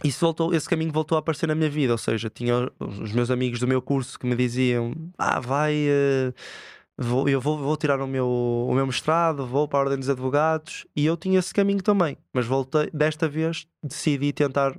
S3: isso voltou, esse caminho voltou a aparecer na minha vida, ou seja, tinha os meus amigos do meu curso que me diziam: Ah, vai. eh, vou, eu vou, vou tirar o meu, o meu mestrado, vou para a Ordem dos Advogados e eu tinha esse caminho também, mas voltei, desta vez decidi tentar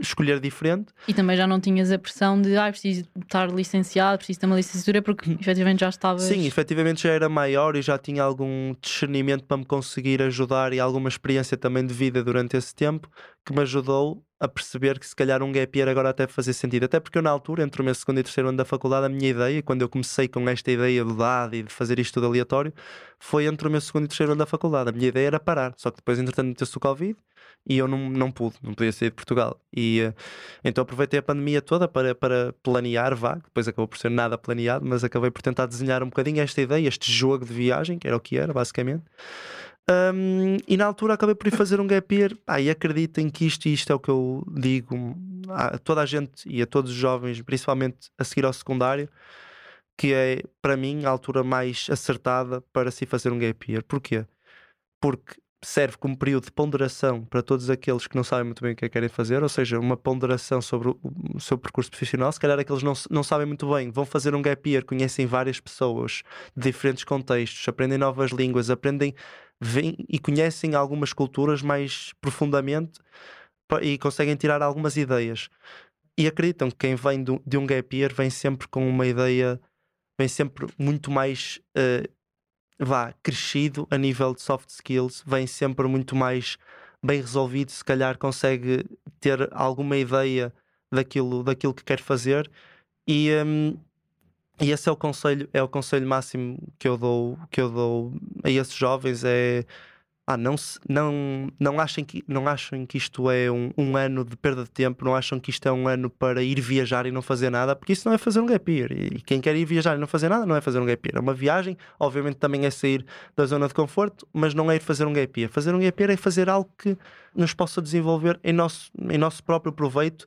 S3: escolher diferente.
S1: E também já não tinhas a pressão de ah, preciso estar licenciado, preciso ter uma licenciatura, porque efetivamente já estavas.
S3: Sim, efetivamente já era maior e já tinha algum discernimento para me conseguir ajudar e alguma experiência também de vida durante esse tempo que me ajudou a perceber que se calhar um gap year agora até fazia sentido. Até porque eu na altura, entre o meu segundo e terceiro ano da faculdade, a minha ideia, quando eu comecei com esta ideia do dado e de fazer isto tudo aleatório, foi entre o meu segundo e terceiro ano da faculdade. A minha ideia era parar, só que depois entretanto meteu-se o Covid e eu não, não pude, não podia sair de Portugal. E eh, então aproveitei a pandemia toda para, para planear, vá, depois acabou por ser nada planeado, mas acabei por tentar desenhar um bocadinho esta ideia, este jogo de viagem, que era o que era, basicamente. Um, e na altura acabei por ir fazer um gap year. Ah, e acreditem que isto, isto é o que eu digo a toda a gente e a todos os jovens, principalmente a seguir ao secundário, que é para mim a altura mais acertada para se fazer um gap year. Porquê? Porque serve como período de ponderação para todos aqueles que não sabem muito bem o que é que querem fazer, ou seja, uma ponderação sobre o, o seu percurso profissional. Se calhar aqueles não, não sabem muito bem, vão fazer um gap year, conhecem várias pessoas de diferentes contextos, aprendem novas línguas, aprendem e conhecem algumas culturas mais profundamente e conseguem tirar algumas ideias. E acreditam que quem vem de um gap year vem sempre com uma ideia, vem sempre muito mais eh, vá, crescido a nível de soft skills, vem sempre muito mais bem resolvido, se calhar consegue ter alguma ideia daquilo, daquilo que quer fazer. E, hum, e esse é o conselho, é o conselho máximo que eu dou, que eu dou a esses jovens é ah, não, não, não, achem que, não achem que isto é um, um, ano de perda de tempo, não acham que isto é um ano para ir viajar e não fazer nada, porque isso não é fazer um gap year. E quem quer ir viajar e não fazer nada não é fazer um gap year. É uma viagem, obviamente também é sair da zona de conforto, mas não é ir fazer um gap year. Fazer um gap year é fazer algo que nos possa desenvolver em nosso, em nosso próprio proveito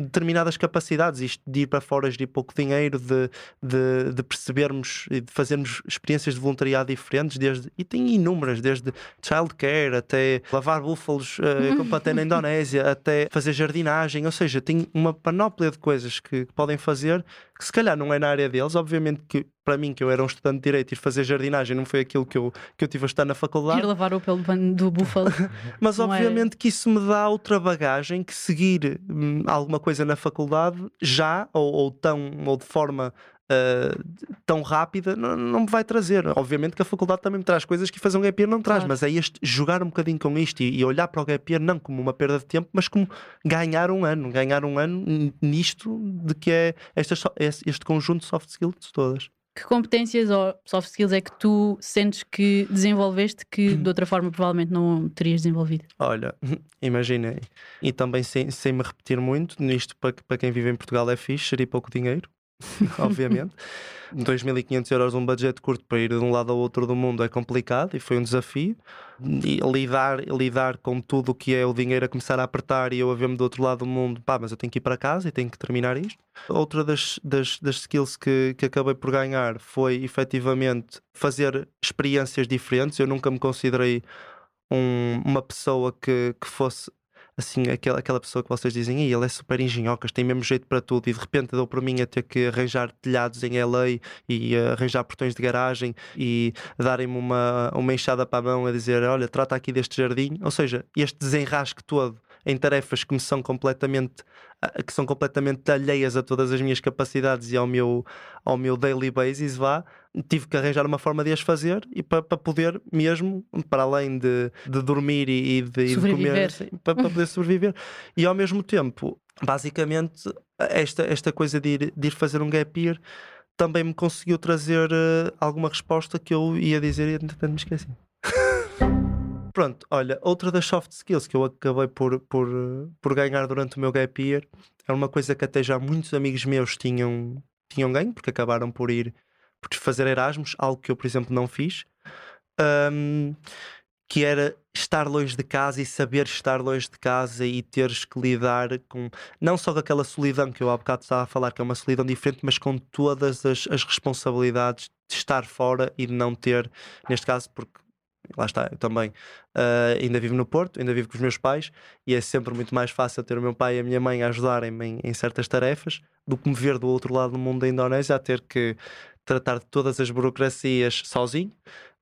S3: determinadas capacidades, isto de ir para fora de pouco dinheiro, de, de, de, percebermos e de fazermos experiências de voluntariado diferentes, desde, e tem inúmeras, desde childcare até lavar búfalos uh, até na Indonésia, até fazer jardinagem, ou seja, tem uma panóplia de coisas que, que podem fazer que se calhar não é na área deles, obviamente que para mim, que eu era um estudante de direito, ir fazer jardinagem não foi aquilo que eu, que eu tive a estar na faculdade.
S1: Ir lavar o pelo do búfalo. [LAUGHS]
S3: Mas não obviamente é... que isso me dá outra bagagem que seguir hum, alguma coisa na faculdade já, ou, ou tão, ou de forma Uh, tão rápida não, não me vai trazer. Obviamente que a faculdade também me traz coisas que fazer um gap year não traz, claro. mas é este jogar um bocadinho com isto e, e, olhar para o gap year não como uma perda de tempo, mas como ganhar um ano, ganhar um ano nisto de que é este, este conjunto de soft skills todas.
S1: Que competências ou soft skills é que tu sentes que desenvolveste que de outra forma provavelmente não terias desenvolvido?
S3: Olha, [LAUGHS] imaginei. E também sem, sem me repetir muito, nisto para, para quem vive em Portugal é fixe, seria pouco dinheiro. [LAUGHS] obviamente. 2.500 euros um budget curto para ir de um lado ao outro do mundo é complicado e foi um desafio. E lidar, lidar com tudo o que é o dinheiro a começar a apertar e eu a ver-me do outro lado do mundo, pá, mas eu tenho que ir para casa e tenho que terminar isto. Outra das, das, das skills que, que acabei por ganhar foi efetivamente fazer experiências diferentes. Eu nunca me considerei um, uma pessoa que, que fosse assim, aquela, aquela pessoa que vocês dizem, ele é super engenhocas, tem mesmo jeito para tudo, e de repente deu para mim a ter que arranjar telhados em LA e uh, arranjar portões de garagem e darem-me uma, uma enxada para a mão a dizer: Olha, trata aqui deste jardim. Ou seja, este desenrasque todo em tarefas que me são completamente que são completamente alheias a todas as minhas capacidades e ao meu, ao meu daily basis, vá, tive que arranjar uma forma de as fazer e para, para poder mesmo, para além de, de dormir e, e, de, de, comer, para, para poder sobreviver. E ao mesmo tempo, basicamente, esta, esta coisa de ir, de ir fazer um gap year também me conseguiu trazer uh, alguma resposta que eu ia dizer e entretanto me esqueci. Pronto, olha, outra das soft skills que eu acabei por, por, por ganhar durante o meu gap year é uma coisa que até já muitos amigos meus tinham, tinham ganho, porque acabaram por ir por fazer Erasmus, algo que eu, por exemplo, não fiz. Um, que era estar longe de casa e saber estar longe de casa e teres que lidar com não só aquela solidão que eu há bocado estava a falar, que é uma solidão diferente, mas com todas as, as responsabilidades de estar fora e de não ter, neste caso, porque lá está, eu também uh, ainda vivo no Porto, ainda vivo com os meus pais e é sempre muito mais fácil ter o meu pai e a minha mãe a ajudarem-me em, em, certas tarefas do que me ver do outro lado do mundo da Indonésia a ter que tratar de todas as burocracias sozinho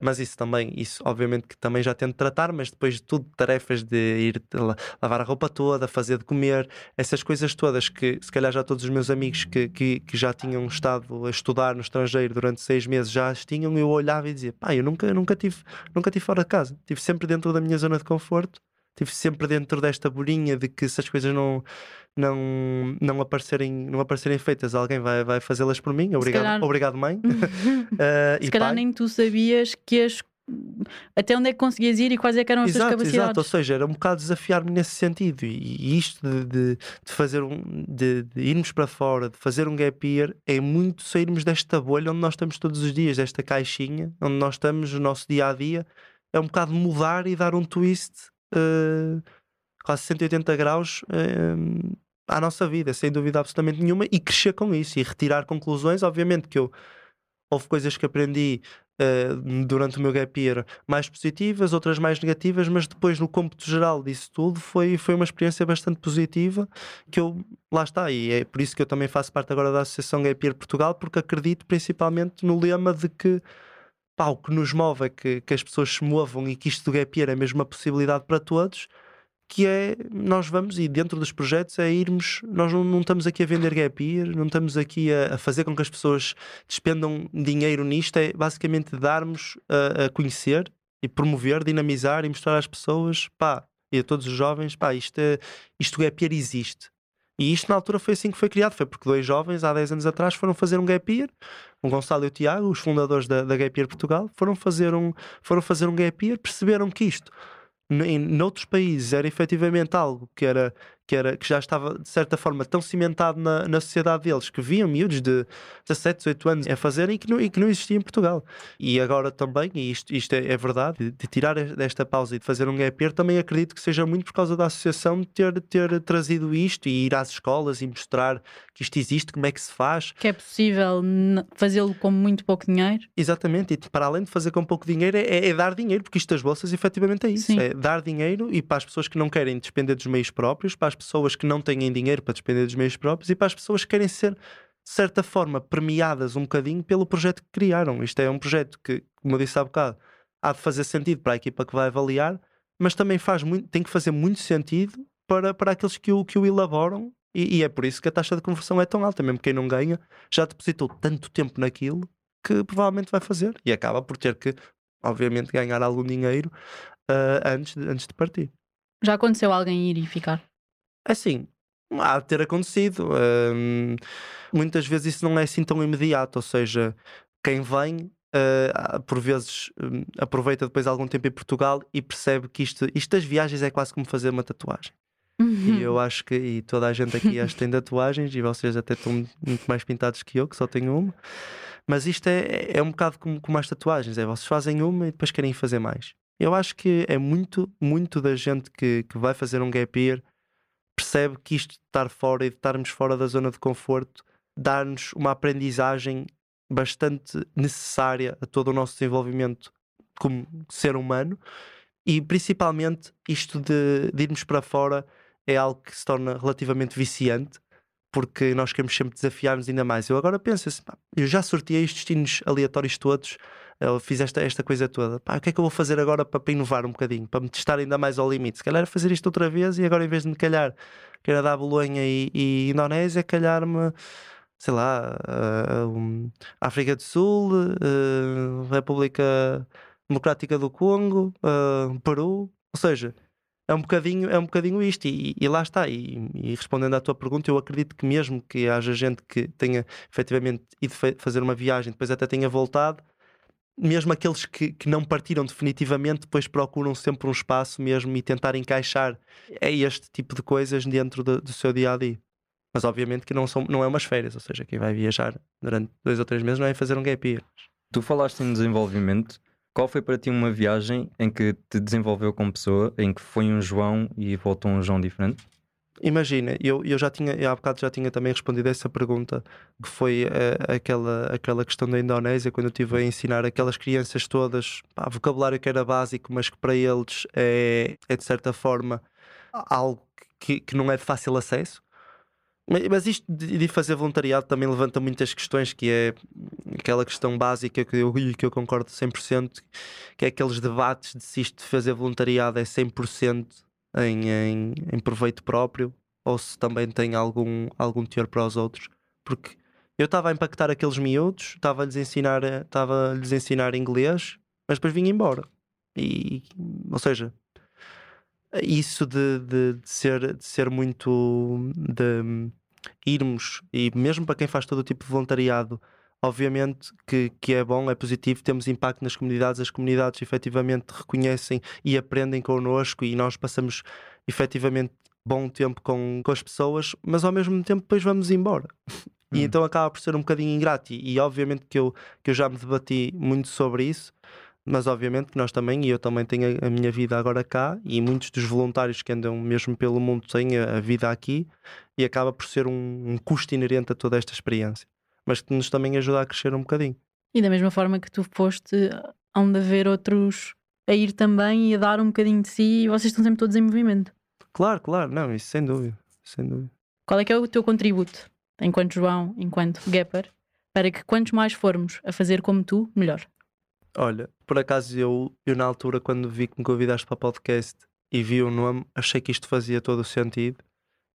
S3: mas isso também, isso obviamente que também já tento tratar, mas depois de tudo, tarefas de ir lavar a roupa toda, fazer de comer, essas coisas todas que se calhar já todos os meus amigos que, que, que já tinham estado a estudar no estrangeiro durante seis meses já as tinham, eu olhava e dizia, pá, eu nunca, nunca, tive, nunca tive fora de casa, estive sempre dentro da minha zona de conforto, estive sempre dentro desta bolinha de que se as coisas não não, não, aparecerem, não aparecerem feitas, alguém vai, vai fazê-las por mim. Obrigado, calhar... obrigado mãe. uh, [LAUGHS]
S1: Se calhar pai. nem tu sabias que as até onde é que conseguias ir e quais é que eram as exato, tuas capacidades.
S3: Exato, ou seja, era um bocado desafiar-me nesse sentido. E, e isto de, de, de fazer um, de, de, irmos para fora, de fazer um gap year, é muito sairmos desta bolha onde nós estamos todos os dias, desta caixinha, onde nós estamos no nosso dia a dia. É um bocado mudar e dar um twist uh, quase 180 graus uh, à nossa vida, sem dúvida absolutamente nenhuma, e crescer com isso e retirar conclusões. Obviamente que eu houve coisas que aprendi uh, durante o meu gap year mais positivas, outras mais negativas, mas depois, no cômputo geral disso tudo, foi, foi uma experiência bastante positiva que eu, lá está, e é por isso que eu também faço parte agora da Associação Gap Year Portugal, porque acredito principalmente no lema de que pá, o que nos move é que, que as pessoas se movam e que isto do gap year é mesmo uma possibilidade para todos que é nós vamos e dentro dos projetos é irmos, nós não, não estamos aqui a vender gap year, não estamos aqui a, a, fazer com que as pessoas despendam dinheiro nisto, é basicamente darmos a, a, conhecer e promover, dinamizar e mostrar às pessoas, pá, e a todos os jovens, pá, isto, é, isto gap year existe. E isto na altura foi assim que foi criado, foi porque dois jovens há 10 anos atrás foram fazer um gap year, o Gonçalo e o Tiago, os fundadores da, da Gap Year Portugal, foram fazer um, foram fazer um gap year, perceberam que isto em noutros países era efetivamente algo que era que, era, que já estava de certa forma tão cimentado na, na sociedade deles que viam miúdos de 17, 18 anos a fazerem e que não, e que não existia em Portugal. E agora também, e isto, isto é, é verdade, de, de, tirar desta pausa e de fazer um gap year, também acredito que seja muito por causa da associação de ter, ter trazido isto e ir às escolas e mostrar que isto existe, como é que se faz.
S1: Que é possível fazê-lo com muito pouco dinheiro.
S3: Exatamente, e para além de fazer com pouco dinheiro, é, é dar dinheiro, porque isto das bolsas efetivamente é isso. Sim. É dar dinheiro e para as pessoas que não querem despender dos meios próprios, para as pessoas que não têm dinheiro para despender dos meios próprios e para as pessoas que querem ser, de certa forma, premiadas um bocadinho pelo projeto que criaram. Isto é um projeto que, como eu disse há bocado, há de fazer sentido para a equipa que vai avaliar, mas também faz muito, tem que fazer muito sentido para, para aqueles que o, que o elaboram e, e, é por isso que a taxa de conversão é tão alta. Mesmo quem não ganha já depositou tanto tempo naquilo que provavelmente vai fazer e acaba por ter que, obviamente, ganhar algum dinheiro uh, antes, de, antes de partir.
S1: Já aconteceu alguém ir e ficar?
S3: Assim, há de ter acontecido. Um, muitas vezes isso não é assim tão imediato, ou seja, quem vem Uh, por vezes um, aproveita depois algum tempo em Portugal e percebe que isto, isto das viagens é quase como fazer uma tatuagem. Uhum. E eu acho que e toda a gente aqui acho que tem tatuagens e vocês até estão muito mais pintados que eu, que só tenho uma. Mas isto é, é um bocado como, como as tatuagens: é vocês fazem uma e depois querem fazer mais. Eu acho que é muito, muito da gente que, que vai fazer um gap year percebe que isto de estar fora e de estarmos fora da zona de conforto dá-nos uma aprendizagem bastante necessária a todo o nosso desenvolvimento como ser humano e principalmente isto de, de irmos para fora é algo que se torna relativamente viciante porque nós queremos sempre desafiar-nos ainda mais. Eu agora penso assim, eu já sorteei estes destinos aleatórios todos eu fiz esta, esta coisa toda. Pá, o que é que eu vou fazer agora para, inovar um bocadinho, para me testar ainda mais ao limite? Se calhar fazer isto outra vez e agora em vez de me calhar que era da Bolonha e, e Indonésia, calhar-me sei lá, uh, um, África do Sul, uh, República Democrática do Congo, uh, Peru, ou seja, é um bocadinho, é um bocadinho isto, e, e lá está. E, e, respondendo à tua pergunta, eu acredito que mesmo que haja gente que tenha efetivamente ido fazer uma viagem, depois até tenha voltado, mesmo aqueles que, que não partiram definitivamente, depois procuram sempre um espaço mesmo e tentar encaixar é este tipo de coisas dentro do, do seu dia a dia. Mas obviamente que não, são, não é umas férias, ou seja, quem vai viajar durante dois ou três meses não é fazer um gap year.
S2: Tu falaste em desenvolvimento. Qual foi para ti uma viagem em que te desenvolveu como pessoa, em que foi um João e voltou um João diferente?
S3: Imagina, eu, eu já tinha, eu há bocado já tinha também respondido a essa pergunta, que foi uh, aquela, aquela questão da Indonésia, quando eu estive a ensinar aquelas crianças todas, pá, vocabulário que era básico, mas que para eles é, é de certa forma algo que, que não é de fácil acesso. Mas isto de fazer voluntariado também levanta muitas questões, que é aquela questão básica que eu, que eu concordo 100%, que é aqueles debates de se isto de fazer voluntariado é 100% em, em, em proveito próprio ou se também tem algum, algum teor para os outros. Porque eu estava a impactar aqueles miúdos, estava-lhes a ensinar, estava-lhes ensinar inglês, mas depois vim embora. E, ou seja, isso de, de, de, ser, de ser muito de irmos, e mesmo para quem faz todo o tipo de voluntariado, obviamente que, que é bom, é positivo, temos impacto nas comunidades, as comunidades efetivamente reconhecem e aprendem connosco e nós passamos efetivamente bom tempo com, com as pessoas, mas ao mesmo tempo depois vamos embora. [LAUGHS] E hum. então acaba por ser um bocadinho ingrato. E, e, obviamente que eu, que eu já me debati muito sobre isso, mas obviamente que nós também, e eu também tenho a, a minha vida agora cá, e muitos dos voluntários que andam mesmo pelo mundo têm a, a vida aqui, e acaba por ser um, um custo inerente a toda esta experiência mas que nos também ajuda a crescer um bocadinho.
S1: E da mesma forma que tu foste, hão de haver outros a ir também e a dar um bocadinho de si e vocês estão sempre todos em movimento.
S3: Claro, claro, não, isso sem dúvida, sem dúvida.
S1: Qual é que é o teu contributo, enquanto João, enquanto Gapper, para que quantos mais formos a fazer como tu, melhor?
S3: Olha, por acaso eu, eu na altura, quando vi que me convidaste para o podcast e vi o nome, achei que isto fazia todo o sentido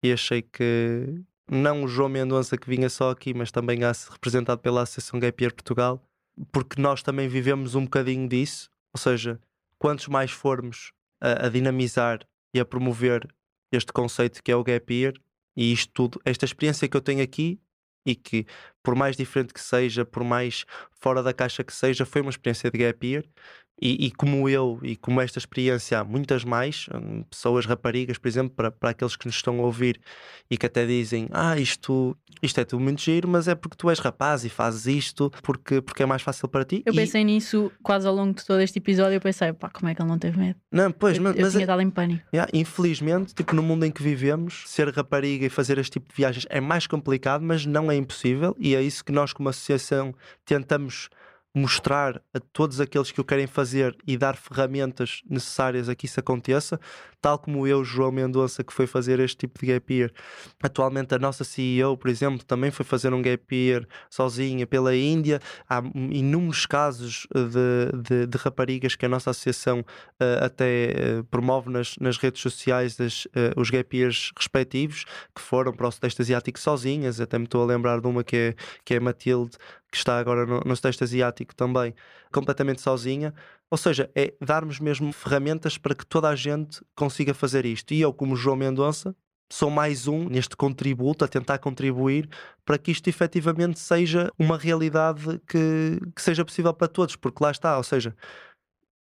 S3: e achei que, não o João Mendonça que vinha só aqui, mas também representado pela Associação Gap Year Portugal, porque nós também vivemos um bocadinho disso, ou seja, quantos mais formos a, a dinamizar e a promover este conceito que é o Gap Year, E isto tudo, esta experiência que eu tenho aqui e que, por mais diferente que seja, por mais fora da caixa que seja, foi uma experiência de gap year e, e, como eu e como esta experiência há muitas mais, hum, pessoas raparigas, por exemplo, para, para aqueles que nos estão a ouvir e que até dizem: Ah, isto, isto é tudo muito giro, mas é porque tu és rapaz e fazes isto porque, porque é mais fácil para ti.
S1: Eu pensei e... nisso quase ao longo de todo este episódio. Eu pensei: pá, como é que ele não teve medo?
S3: Não, pois,
S1: eu,
S3: mas.
S1: Eu tinha é... em pânico.
S3: Yeah, infelizmente, tipo, no mundo em que vivemos, ser rapariga e fazer este tipo de viagens é mais complicado, mas não é impossível, e é isso que nós, como associação, tentamos mostrar a todos aqueles que o querem fazer e dar ferramentas necessárias a que isso aconteça, tal como eu, João Mendonça, que foi fazer este tipo de gap year. Atualmente, a nossa CEO, por exemplo, também foi fazer um gap year sozinha pela Índia. Há inúmeros casos de, de, de raparigas que a nossa associação uh, até uh, promove nas, nas redes sociais uh, os gap years respectivos, que foram para o Sudeste Asiático sozinhas. Até me estou a lembrar de uma que é, que é Matilde que está agora no, no Sudeste Asiático também, completamente sozinha. Ou seja, é darmos mesmo ferramentas para que toda a gente consiga fazer isto. E eu, como João Mendonça, sou mais um neste contributo, a tentar contribuir para que isto efetivamente seja uma realidade que, que seja possível para todos, porque lá está, ou seja,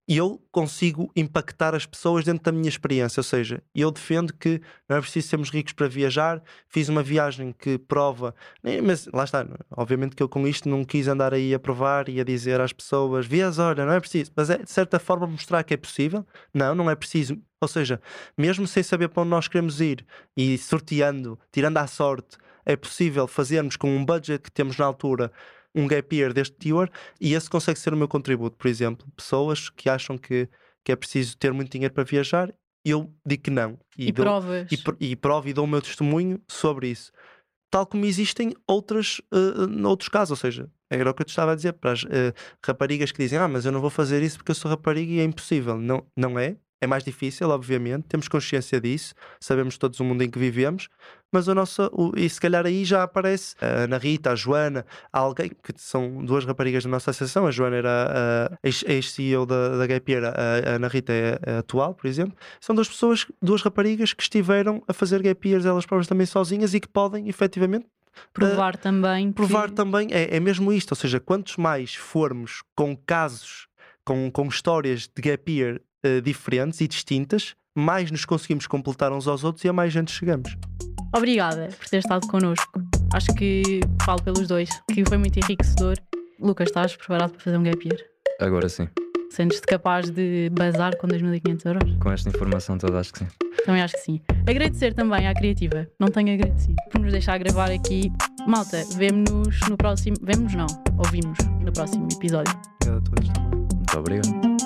S3: e eu consigo impactar as pessoas dentro da minha experiência. Ou seja, eu defendo que não é preciso sermos ricos para viajar. Fiz uma viagem que prova, mas lá está, obviamente que eu com isto não quis andar aí a provar e a dizer às pessoas: vias, olha, não é preciso, mas é de certa forma mostrar que é possível. Não, não é preciso. Ou seja, mesmo sem saber para onde nós queremos ir e sorteando, tirando à sorte, é possível fazermos com um budget que temos na altura um gap year deste teor e esse consegue ser o meu contributo. Por exemplo, pessoas que acham que, que é preciso ter muito dinheiro para viajar, eu digo que não.
S1: E, e dou, provas.
S3: E, e provo e dou o meu testemunho sobre isso. Tal como existem outras, uh, outros casos, ou seja, era o que eu te estava a dizer para as uh, raparigas que dizem: Ah, mas eu não vou fazer isso porque eu sou rapariga e é impossível. Não, não é. É mais difícil, obviamente, temos consciência disso, sabemos todos o mundo em que vivemos, mas a nossa, o, e se calhar aí já aparece a Ana Rita, a Joana, alguém que são duas raparigas da nossa associação, a Joana era a ex-CEO da, da Gap Year, a, a Ana Rita é a atual, por exemplo, são duas pessoas, duas raparigas que estiveram a fazer Gap Years elas próprias também sozinhas e que podem efetivamente
S1: provar uh, também
S3: provar
S1: que...
S3: também é, é mesmo isto, ou seja, quantos mais formos com casos com, com histórias de gap year uh, diferentes e distintas, mais nos conseguimos completar uns aos outros e a mais gente chegamos.
S1: Obrigada por ter estado connosco. Acho que falo pelos dois, que foi muito enriquecedor. Lucas, estás preparado para fazer um gap year?
S2: Agora sim.
S1: Sentes-te capaz de bazar com 2.500 euros?
S2: Com esta informação toda, acho que sim.
S1: Também acho que sim. Agradecer também à Criativa, não tenho agradecido, por nos deixar gravar aqui. Malta, vemo-nos no próximo. Vemo-nos não, ouvimos no próximo episódio.
S3: Obrigado a todos.
S2: Muito obrigado.